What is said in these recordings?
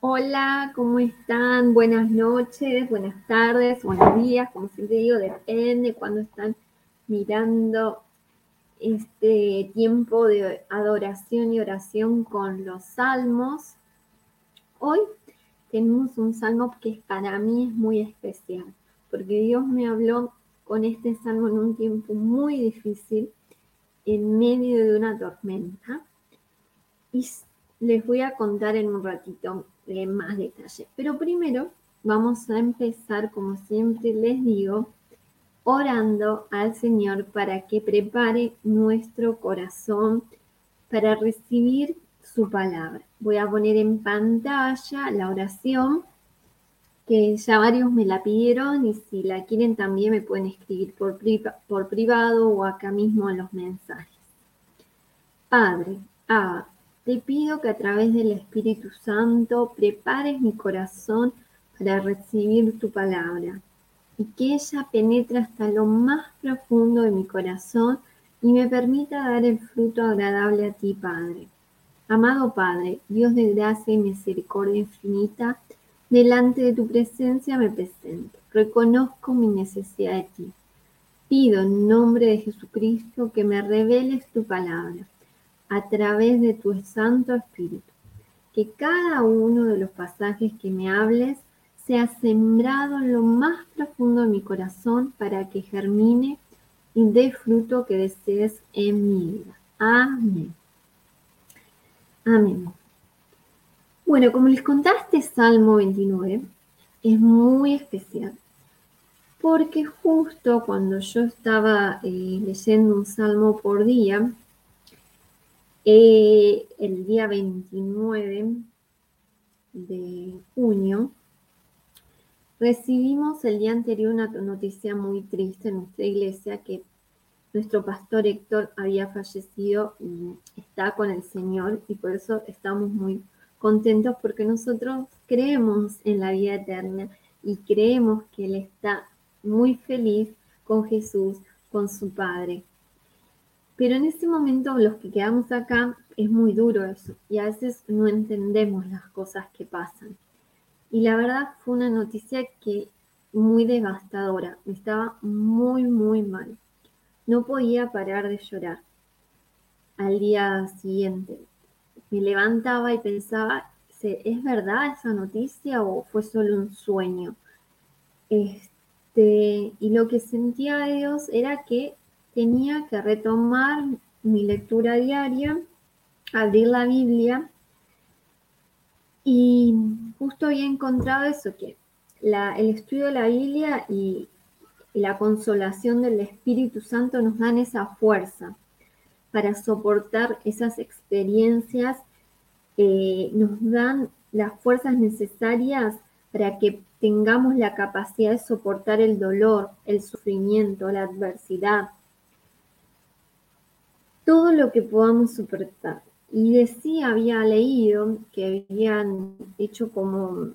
Hola, ¿cómo están? Buenas noches, buenas tardes, buenos días, como siempre digo, depende cuando están mirando este tiempo de adoración y oración con los salmos. Hoy tenemos un salmo que para mí es muy especial, porque Dios me habló con este salmo en un tiempo muy difícil, en medio de una tormenta. Y les voy a contar en un ratito más detalle. Pero primero vamos a empezar, como siempre les digo, orando al Señor para que prepare nuestro corazón para recibir su palabra. Voy a poner en pantalla la oración que ya varios me la pidieron y si la quieren también me pueden escribir por, por privado o acá mismo en los mensajes. Padre, a te pido que a través del Espíritu Santo prepares mi corazón para recibir tu palabra y que ella penetre hasta lo más profundo de mi corazón y me permita dar el fruto agradable a ti, Padre. Amado Padre, Dios de gracia y misericordia infinita, delante de tu presencia me presento. Reconozco mi necesidad de ti. Pido en nombre de Jesucristo que me reveles tu palabra a través de tu Santo Espíritu. Que cada uno de los pasajes que me hables sea sembrado en lo más profundo de mi corazón para que germine y dé fruto que desees en mi vida. Amén. Amén. Bueno, como les contaste, Salmo 29 es muy especial porque justo cuando yo estaba eh, leyendo un salmo por día, eh, el día 29 de junio recibimos el día anterior una noticia muy triste en nuestra iglesia que nuestro pastor Héctor había fallecido y está con el Señor y por eso estamos muy contentos porque nosotros creemos en la vida eterna y creemos que Él está muy feliz con Jesús, con su Padre. Pero en este momento los que quedamos acá es muy duro eso y a veces no entendemos las cosas que pasan. Y la verdad fue una noticia que muy devastadora, estaba muy, muy mal. No podía parar de llorar. Al día siguiente me levantaba y pensaba, ¿es verdad esa noticia o fue solo un sueño? Este, y lo que sentía Dios era que tenía que retomar mi lectura diaria, abrir la Biblia y justo había encontrado eso, que el estudio de la Biblia y, la consolación del Espíritu Santo nos dan esa fuerza para soportar esas experiencias, eh, nos dan las fuerzas necesarias para que tengamos la capacidad de soportar el dolor, el sufrimiento, la adversidad, todo lo que podamos soportar. Y decía, había leído que habían hecho como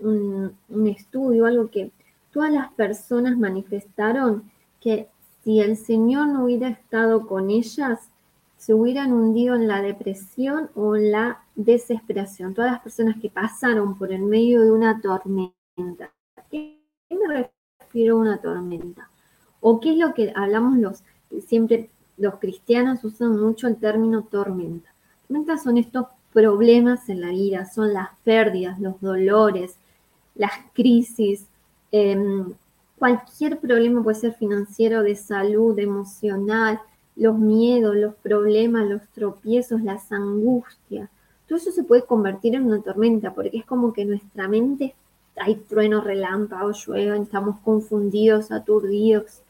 un, un estudio, algo que todas las personas manifestaron que si el Señor no hubiera estado con ellas, se hubieran hundido en la depresión o en la desesperación. Todas las personas que pasaron por el medio de una tormenta. ¿Qué me refiero a una tormenta? ¿O qué es lo que hablamos los siempre los cristianos usan mucho el término tormenta. Tormentas son estos problemas en la vida, son las pérdidas, los dolores, las crisis, em, cualquier problema puede ser financiero, de salud, emocional, los miedos, los problemas, los tropiezos, las angustias. Todo eso se puede convertir en una tormenta porque es como que nuestra mente hay truenos, relámpagos, llueven, estamos confundidos, aturdidos.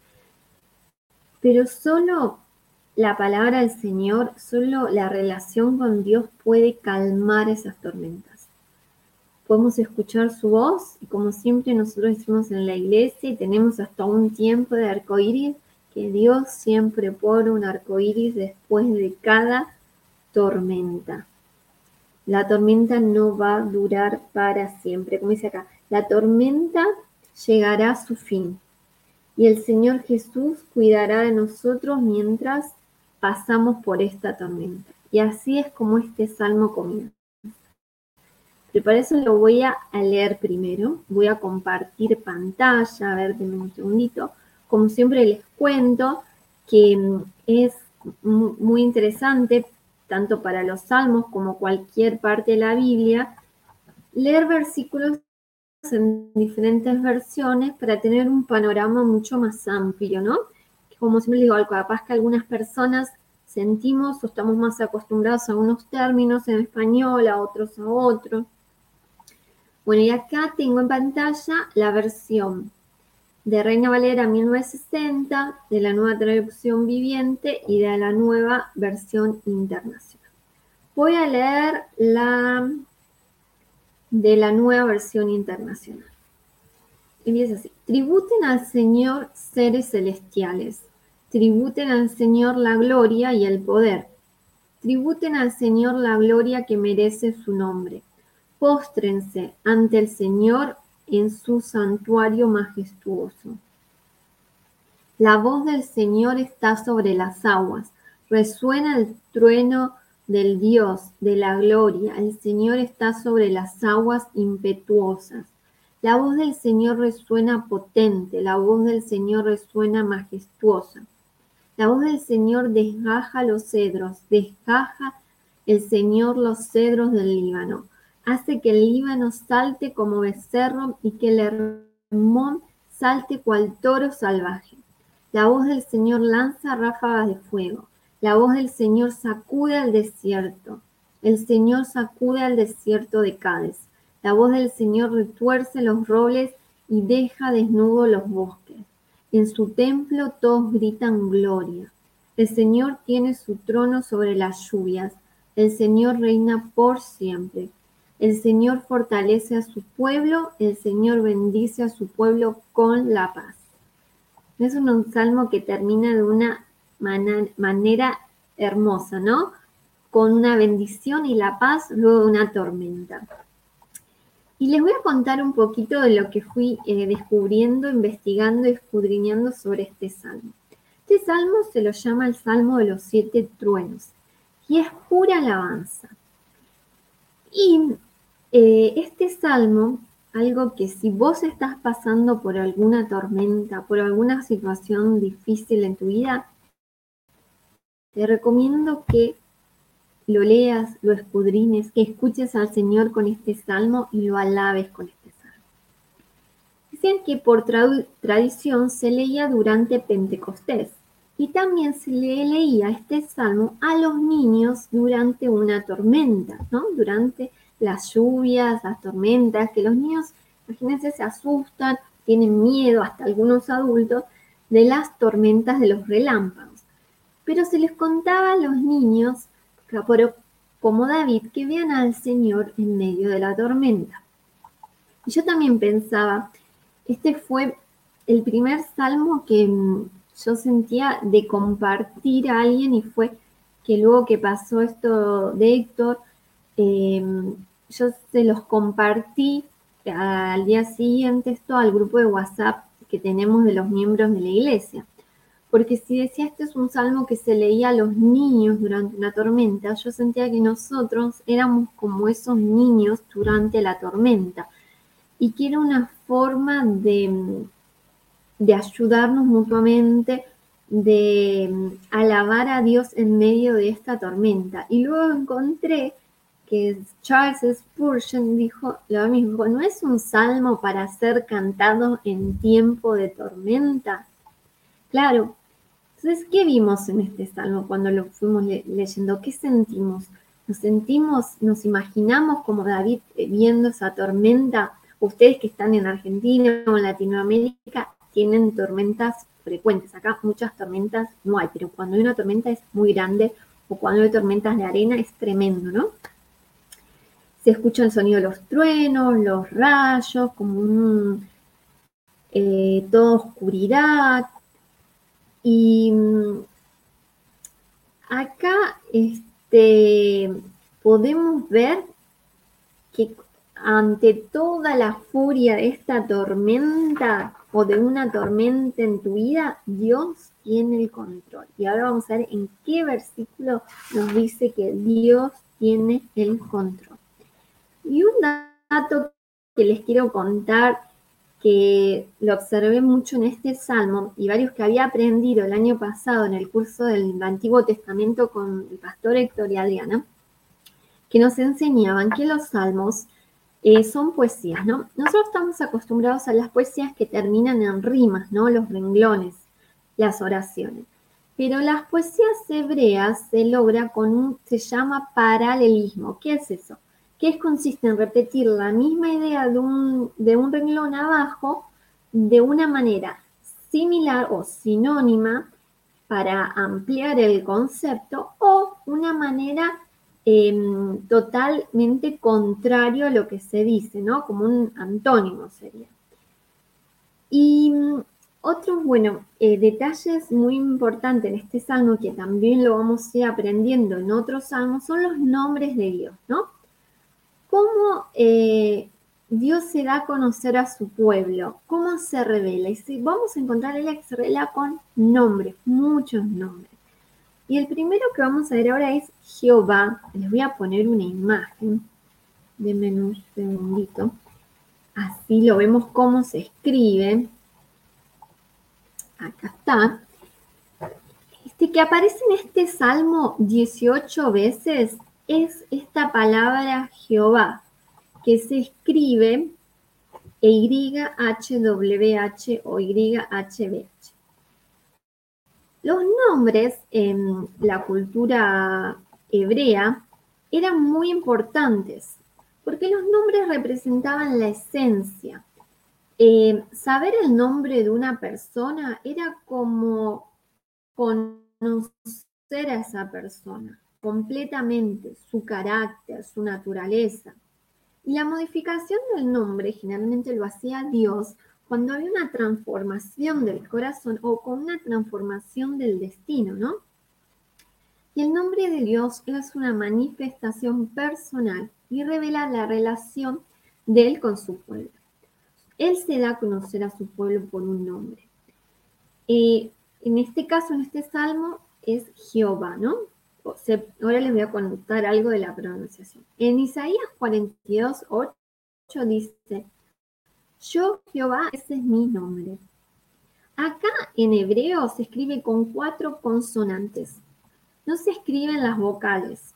Pero solo la palabra del Señor, solo la relación con Dios puede calmar esas tormentas. Podemos escuchar su voz y como siempre nosotros decimos en la iglesia y tenemos hasta un tiempo de arcoíris, que Dios siempre pone un arcoíris después de cada tormenta. La tormenta no va a durar para siempre, como dice acá, la tormenta llegará a su fin y el Señor Jesús cuidará de nosotros mientras pasamos por esta tormenta. Y así es como este salmo comienza. Pero para eso lo voy a leer primero. Voy a compartir pantalla, a ver, denme un segundito. Como siempre les cuento que mm, es muy interesante, tanto para los salmos como cualquier parte de la Biblia, leer versículos en diferentes versiones para tener un panorama mucho más amplio, ¿no? Como siempre digo, capaz que algunas personas sentimos o estamos más acostumbrados a unos términos en español, a otros a otros. Bueno, y acá tengo en pantalla la versión de Reina Valera 1960, de la nueva traducción viviente y de la nueva versión internacional. Voy a leer la de la nueva versión internacional. Y dice así, tributen al Señor seres celestiales, tributen al Señor la gloria y el poder, tributen al Señor la gloria que merece su nombre, póstrense ante el Señor en su santuario majestuoso. La voz del Señor está sobre las aguas, resuena el trueno del Dios de la gloria. El Señor está sobre las aguas impetuosas. La voz del Señor resuena potente, la voz del Señor resuena majestuosa. La voz del Señor desgaja los cedros, desgaja el Señor los cedros del Líbano. Hace que el Líbano salte como becerro y que el Hermón salte cual toro salvaje. La voz del Señor lanza ráfagas de fuego. La voz del Señor sacude al desierto. El Señor sacude al desierto de Cádiz. La voz del Señor retuerce los robles y deja desnudos los bosques. En su templo todos gritan gloria. El Señor tiene su trono sobre las lluvias. El Señor reina por siempre. El Señor fortalece a su pueblo. El Señor bendice a su pueblo con la paz. Es un salmo que termina de una manera hermosa, ¿no? Con una bendición y la paz luego de una tormenta. Y les voy a contar un poquito de lo que fui eh, descubriendo, investigando y escudriñando sobre este salmo. Este salmo se lo llama el Salmo de los siete truenos y es pura alabanza. Y eh, este salmo, algo que si vos estás pasando por alguna tormenta, por alguna situación difícil en tu vida, te recomiendo que lo leas, lo escudrines, que escuches al Señor con este salmo y lo alabes con este salmo. Dicen que por tradición se leía durante Pentecostés y también se le leía este salmo a los niños durante una tormenta, ¿no? Durante las lluvias, las tormentas, que los niños, imagínense, se asustan, tienen miedo, hasta algunos adultos, de las tormentas de los relámpagos pero se les contaba a los niños, como David, que vean al Señor en medio de la tormenta. Yo también pensaba, este fue el primer salmo que mm, yo sentía de compartir a alguien y fue que luego que pasó esto de Héctor, em, yo se los compartí al día siguiente esto al grupo de WhatsApp que tenemos de los miembros de la iglesia. Porque si decía este es un salmo que se leía a los niños durante una tormenta, yo sentía que nosotros éramos como esos niños durante la tormenta y que era una forma de, de ayudarnos mutuamente, de alabar a Dios en medio de esta tormenta. Y luego encontré que Charles Spurgeon dijo lo mismo, no es un salmo para ser cantado en tiempo de tormenta, Claro. Entonces, ¿qué vimos en este salmo cuando lo fuimos leyendo? ¿Qué sentimos? ¿Nos sentimos, nos imaginamos como David eh, viendo esa tormenta? Ustedes que están en Argentina o en Latinoamérica tienen tormentas frecuentes. Acá muchas tormentas no hay, pero cuando hay una tormenta es muy grande o cuando hay tormentas de arena es tremendo, ¿no? Se escucha el sonido de los truenos, los rayos, como un, eh, toda oscuridad, y mm, acá este, podemos ver que ante toda la furia de esta tormenta o de una tormenta en tu vida, Dios tiene el control. Y ahora vamos a ver en qué versículo nos dice que Dios tiene el control. Y un dato que les quiero contar, que lo observé mucho en este salmo y varios que había aprendido el año pasado en el curso del Antiguo Testamento con el pastor Héctor y Adriana, que nos enseñaban que los salmos eh, son poesías, ¿no? Nosotros estamos acostumbrados a las poesías que terminan en rimas, ¿no? Los renglones, las oraciones. Pero las poesías hebreas se logra con un, se llama paralelismo. ¿Qué es eso? Que consiste en repetir la misma idea de un, de un renglón abajo de una manera similar o sinónima para ampliar el concepto o una manera Em, totalmente contrario a lo que se dice, ¿no? Como un antónimo sería. Y mm, otros, bueno, eh, detalles muy importantes en este salmo, que también lo vamos a ir aprendiendo en otros salmos, son los nombres de Dios, ¿no? Cómo eh, Dios se da a conocer a su pueblo, cómo se revela. Y si vamos a encontrar que se revela con nombres, muchos nombres. Y el primero que vamos a ver ahora es Jehová. Les voy a poner una imagen. Denme un segundito. Así lo vemos cómo se escribe. Acá está. Este que aparece en este salmo 18 veces es esta palabra Jehová, que se escribe YHWH o YHB. Los nombres en la cultura hebrea eran muy importantes porque los nombres representaban la esencia. Eh, saber el nombre de una persona era como conocer a esa persona completamente, su carácter, su naturaleza. Y la modificación del nombre generalmente lo hacía Dios cuando había una transformación del corazón o con una transformación del destino, ¿no? Y el nombre de Dios es una manifestación personal y revela la relación de Él con su pueblo. Él se da a conocer a su pueblo por un nombre. Eh, en este caso, en este salmo, es Jehová, ¿no? Ahora les voy a contar algo de la pronunciación. En Isaías 42, 8 dice, yo, Jehová, ese es mi nombre. Acá en hebreo se escribe con cuatro consonantes. No se escriben las vocales,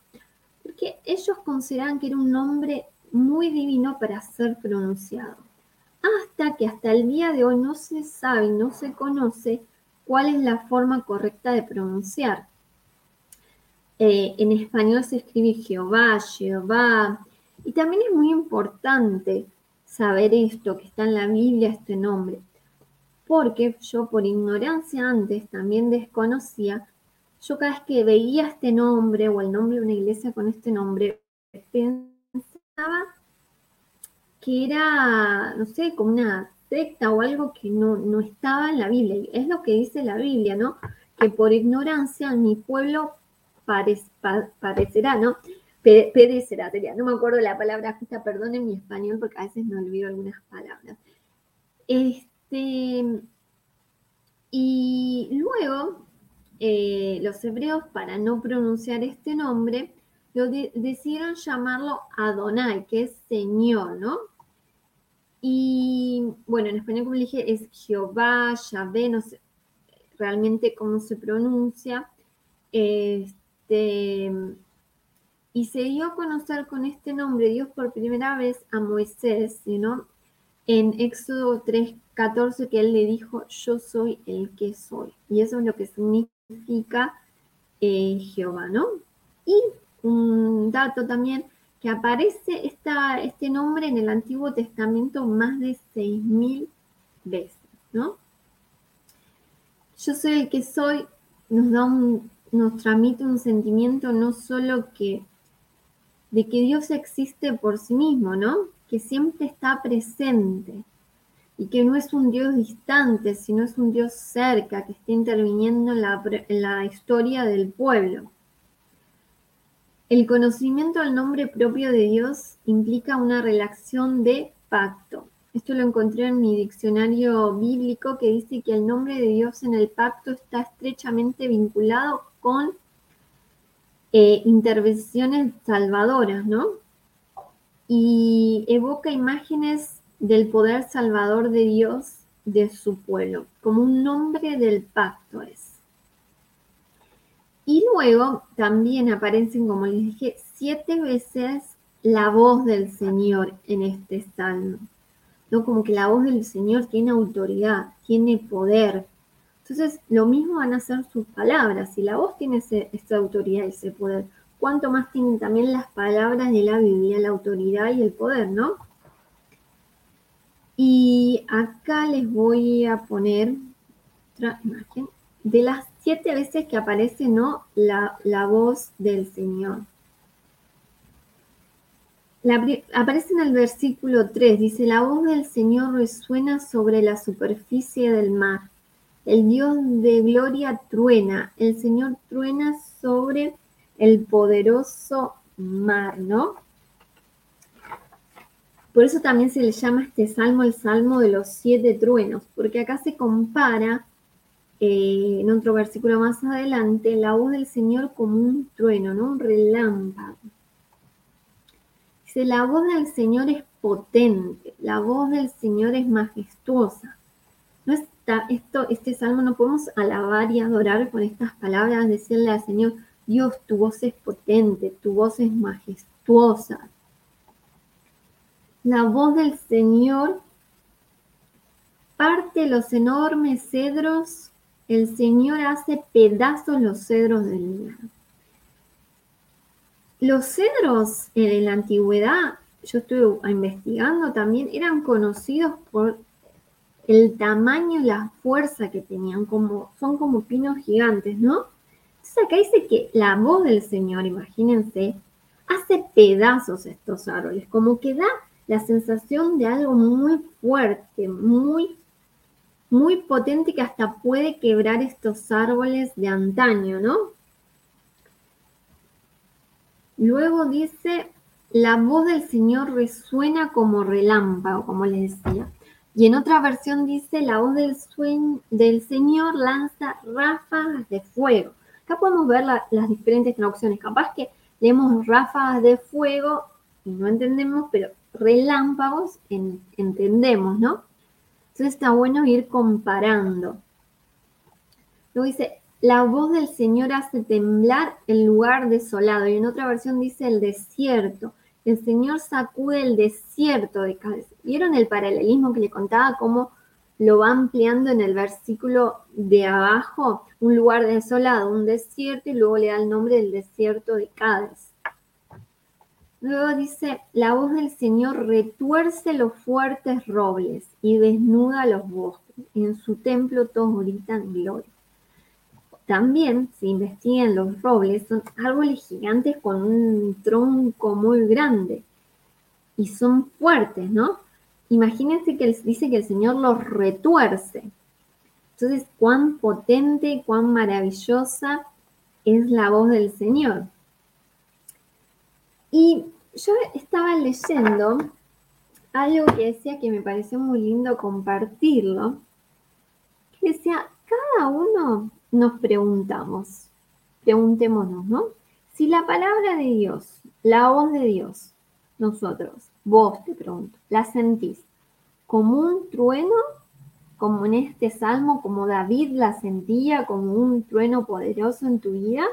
porque ellos consideran que era un nombre muy divino para ser pronunciado. Hasta que hasta el día de hoy no se sabe, no se conoce cuál es la forma correcta de pronunciar. Eh, en español se escribe Jehová, Jehová, y también es muy importante saber esto, que está en la Biblia este nombre. Porque yo por ignorancia antes también desconocía, yo cada vez que veía este nombre o el nombre de una iglesia con este nombre, pensaba que era, no sé, como una secta o algo que no, no estaba en la Biblia. Es lo que dice la Biblia, ¿no? Que por ignorancia mi pueblo parecerá, ¿no? sería, no me acuerdo la palabra justa, perdonen mi español porque a veces me olvido algunas palabras. Este, y luego, eh, los hebreos, para no pronunciar este nombre, lo decidieron llamarlo Adonai, que es Señor, ¿no? Y bueno, en español, como dije, es Jehová, Yahvé, no sé realmente cómo se pronuncia. Este, y se dio a conocer con este nombre Dios por primera vez a Moisés, ¿no? En Éxodo 3:14 que él le dijo, yo soy el que soy. Y eso es lo que significa eh, Jehová, ¿no? Y un dato también, que aparece esta, este nombre en el Antiguo Testamento más de 6.000 veces, ¿no? Yo soy el que soy, nos da un, nos transmite un sentimiento no solo que de que Dios existe por sí mismo, ¿no? Que siempre está presente y que no es un Dios distante, sino es un Dios cerca, que está interviniendo en la, historia del pueblo. El conocimiento del nombre propio de Dios implica una relación de pacto. Esto lo encontré en mi diccionario bíblico que dice que el nombre de Dios en el pacto está estrechamente vinculado con eh, intervenciones salvadoras, ¿no? y evoca imágenes del poder salvador de Dios de su pueblo, como un nombre del pacto es. Y luego también aparecen, como les dije, siete veces la voz del Señor en este salmo. ¿no? Como que la voz del Señor tiene autoridad, tiene poder. Entonces, lo mismo van a ser sus palabras. Si la voz tiene esa autoridad, ese poder, cuánto más tienen también las palabras de la Biblia, la autoridad y el poder, ¿no? Y acá les voy a poner otra imagen de las siete veces que aparece, ¿no? La voz del Señor aparece en el versículo 3, dice, la voz del Señor resuena sobre la superficie del mar. El Dios de gloria truena, el Señor truena sobre el poderoso mar, ¿no? Por eso también se le llama este salmo el salmo de los siete truenos, porque acá se compara eh, en otro versículo más adelante la voz del Señor como un trueno, ¿no? Un relámpago. Dice, la voz del Señor es potente, la voz del Señor es majestuosa. No está, esto, este salmo no podemos alabar y adorar con estas palabras, decirle al Señor, Dios, tu voz es potente, tu voz es majestuosa. La voz del Señor parte los enormes cedros, el Señor hace pedazos los cedros del lugar. Los cedros en la antigüedad, yo estuve investigando también, eran conocidos por el tamaño y la fuerza que tenían, como, son como pinos gigantes, ¿no? Entonces acá dice que la voz del Señor, imagínense, hace pedazos estos árboles, como que da la sensación de algo muy fuerte, muy, muy potente que hasta puede quebrar estos árboles de antaño, ¿no? Luego dice, la voz del Señor resuena como relámpago, como les decía. Y en otra versión dice, la voz del, Señor lanza ráfagas de fuego. Acá podemos ver las diferentes traducciones. Capaz que leemos ráfagas de fuego y no entendemos, pero relámpagos entendemos, ¿no? Entonces está bueno ir comparando. Luego dice, la voz del Señor hace temblar el lugar desolado. Y en otra versión dice el desierto. El Señor sacude el desierto de cabeza. ¿Vieron el paralelismo que le contaba? Cómo lo va ampliando en el versículo de abajo. Un lugar desolado, un desierto, y luego le da el nombre del desierto de Cádiz. Luego dice, la voz del Señor retuerce los fuertes robles y desnuda los bosques. En su templo todos gritan gloria. También se investigan los robles, son árboles gigantes con un tronco muy grande y son fuertes, ¿no? Imagínense que dice que el Señor los retuerce. Entonces, cuán potente, cuán maravillosa es la voz del Señor. Y yo estaba leyendo algo que decía que me pareció muy lindo compartirlo, que decía, cada uno nos preguntamos, preguntémonos, ¿no? Si la palabra de Dios, la voz de Dios, nosotros, vos te pregunto, la sentís como un trueno, como en este salmo, como David la sentía, como un trueno poderoso en tu vida,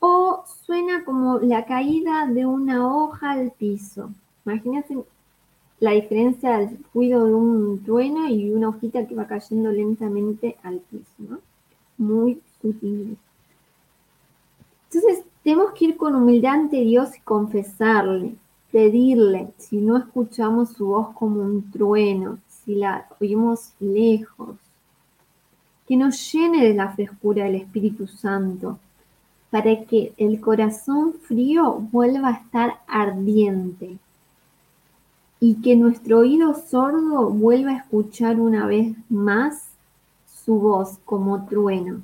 o suena como la caída de una hoja al piso. Imagínate la diferencia del ruido de un trueno y una hojita que va cayendo lentamente al piso, ¿no? Muy sutil. Entonces, tenemos que ir con humildad ante Dios y confesarle, pedirle, si no escuchamos su voz como un trueno, si la oímos lejos, que nos llene de la frescura del Espíritu Santo, para que el corazón frío vuelva a estar ardiente y que nuestro oído sordo vuelva a escuchar una vez más su voz como trueno.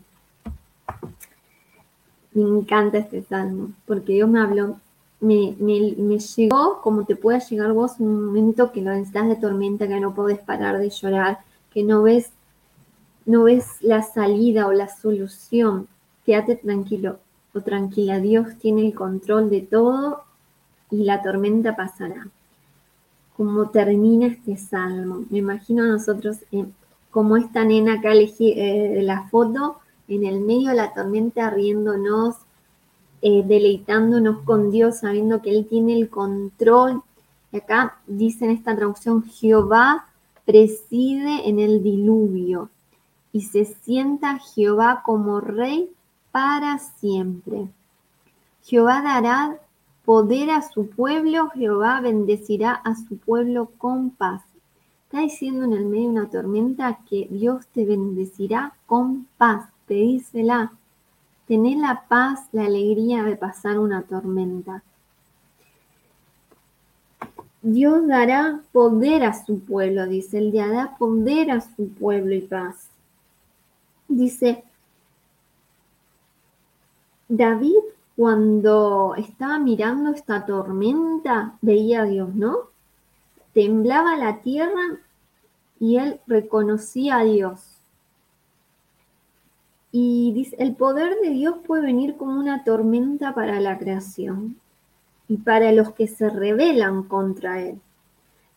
Me encanta este salmo, porque Dios me habló, me, llegó como te pueda llegar vos un momento que lo necesitas de tormenta, que no podés parar de llorar, que no ves, no ves la salida o la solución. Quédate tranquilo o tranquila, Dios tiene el control de todo y la tormenta pasará. Como termina este salmo. Me imagino a nosotros eh, como esta nena acá elegí eh, la foto, en el medio de la tormenta riéndonos, eh, deleitándonos con Dios, sabiendo que Él tiene el control. Y acá dice en esta traducción, Jehová preside en el diluvio y se sienta Jehová como rey para siempre. Jehová dará poder a su pueblo, Jehová bendecirá a su pueblo con paz. Está diciendo en el medio de una tormenta que Dios te bendecirá con paz. Pedísela. Tener la paz, la alegría de pasar una tormenta. Dios dará poder a su pueblo, dice, Él dará poder a su pueblo y paz. Dice, David cuando estaba mirando esta tormenta veía a Dios, ¿no? Temblaba la tierra y él reconocía a Dios. Y dice, el poder de Dios puede venir como una tormenta para la creación y para los que se rebelan contra Él.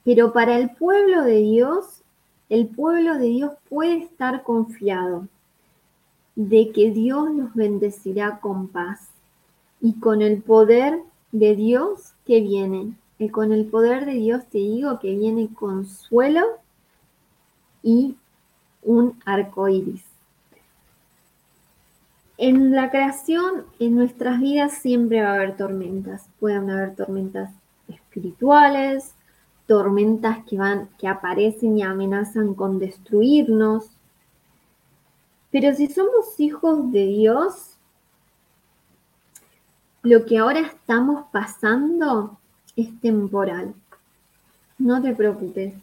Pero para el pueblo de Dios, el pueblo de Dios puede estar confiado de que Dios los bendecirá con paz y con el poder de Dios que viene. Y con el poder de Dios te digo que viene consuelo y un arco iris. En la creación, en nuestras vidas siempre va a haber tormentas. Pueden haber tormentas espirituales, tormentas que van, que aparecen y amenazan con destruirnos. Pero si somos hijos de Dios, lo que ahora estamos pasando es temporal. No te preocupes.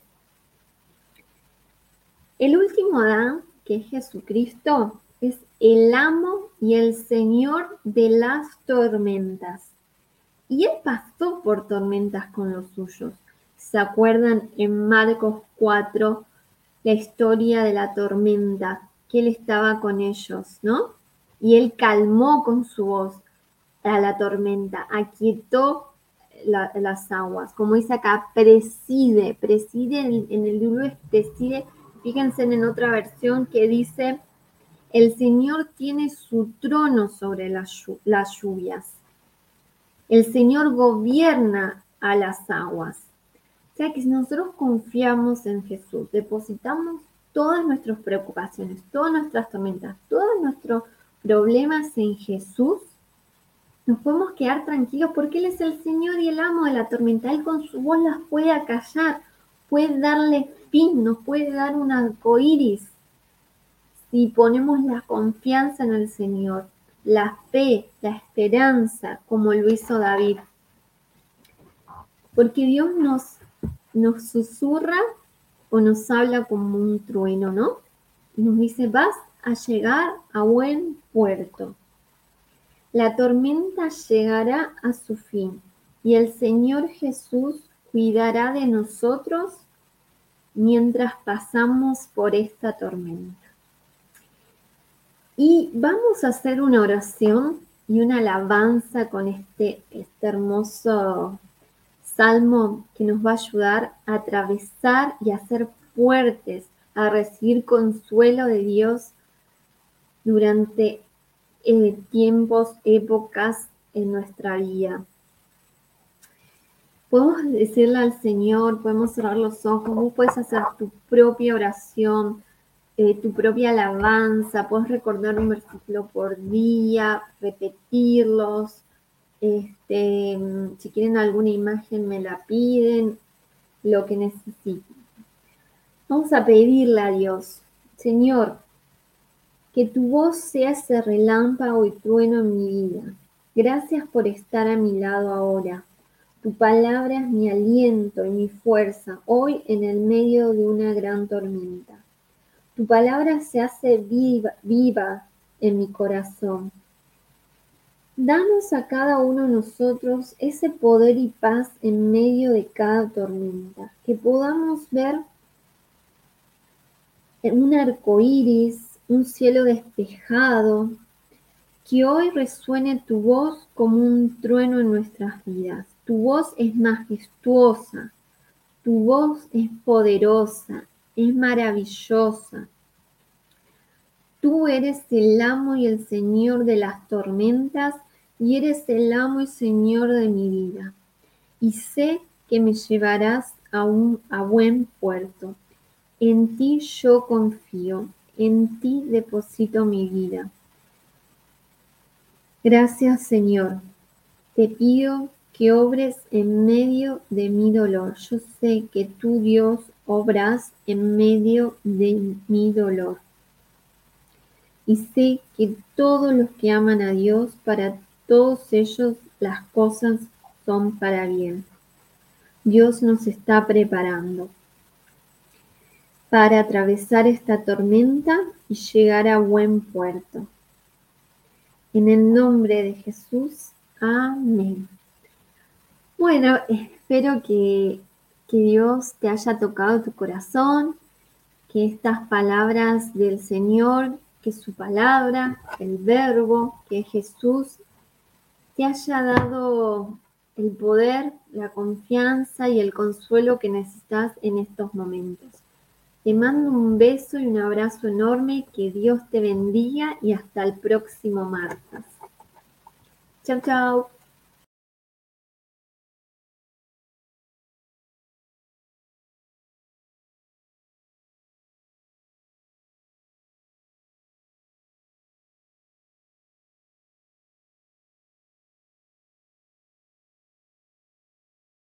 El último Adán, que es Jesucristo, es el amo y el señor de las tormentas. Y él pasó por tormentas con los suyos. ¿Se acuerdan en Marcos 4 la historia de la tormenta? Que él estaba con ellos, ¿no? Y él calmó con su voz a la tormenta, aquietó las aguas. Como dice acá, preside, preside en, el libro, preside. Fíjense en otra versión que dice el Señor tiene su trono sobre las, lluvias. El Señor gobierna a las aguas. O sea que si nosotros confiamos en Jesús, depositamos todas nuestras preocupaciones, todas nuestras tormentas, todos nuestros problemas en Jesús, nos podemos quedar tranquilos porque Él es el Señor y el amo de la tormenta. Él con su voz las puede acallar, puede darle fin, nos puede dar un arco iris si ponemos la confianza en el Señor, la fe, la esperanza, como lo hizo David. Porque Dios nos, nos susurra o nos habla como un trueno, ¿no? Nos dice, vas a llegar a buen puerto. La tormenta llegará a su fin y el Señor Jesús cuidará de nosotros mientras pasamos por esta tormenta. Y vamos a hacer una oración y una alabanza con este, este hermoso salmo que nos va a ayudar a atravesar y a ser fuertes, a recibir consuelo de Dios durante tiempos, épocas en nuestra vida. Podemos decirle al Señor, podemos cerrar los ojos, vos puedes hacer tu propia oración eh, tu propia alabanza, puedes recordar un versículo por día, repetirlos. Este, si quieren alguna imagen me la piden, lo que necesiten. Vamos a pedirle a Dios, Señor, que tu voz sea ese relámpago y trueno en mi vida. Gracias por estar a mi lado ahora. Tu palabra es mi aliento y mi fuerza hoy en el medio de una gran tormenta. Tu palabra se hace viva, viva en mi corazón. Danos a cada uno de nosotros ese poder y paz en medio de cada tormenta, que podamos ver un arco iris, un cielo despejado, que hoy resuene tu voz como un trueno en nuestras vidas, Tu voz es majestuosa, tu voz es poderosa, es maravillosa. Tú eres el amo y el Señor de las tormentas y eres el amo y Señor de mi vida. Y sé que me llevarás a, un, a buen puerto. En ti yo confío, en ti deposito mi vida. Gracias Señor. Te pido que obres en medio de mi dolor. Yo sé que tú Dios obras en medio de mi dolor. Y sé que todos los que aman a Dios, para todos ellos las cosas son para bien. Dios nos está preparando para atravesar esta tormenta y llegar a buen puerto. En el nombre de Jesús, amén. Bueno, espero que, que Dios te haya tocado tu corazón, que estas palabras del Señor, que su palabra, el verbo, que Jesús, te haya dado el poder, la confianza y el consuelo que necesitas en estos momentos. Te mando un beso y un abrazo enorme, que Dios te bendiga y hasta el próximo martes. Chao, chao.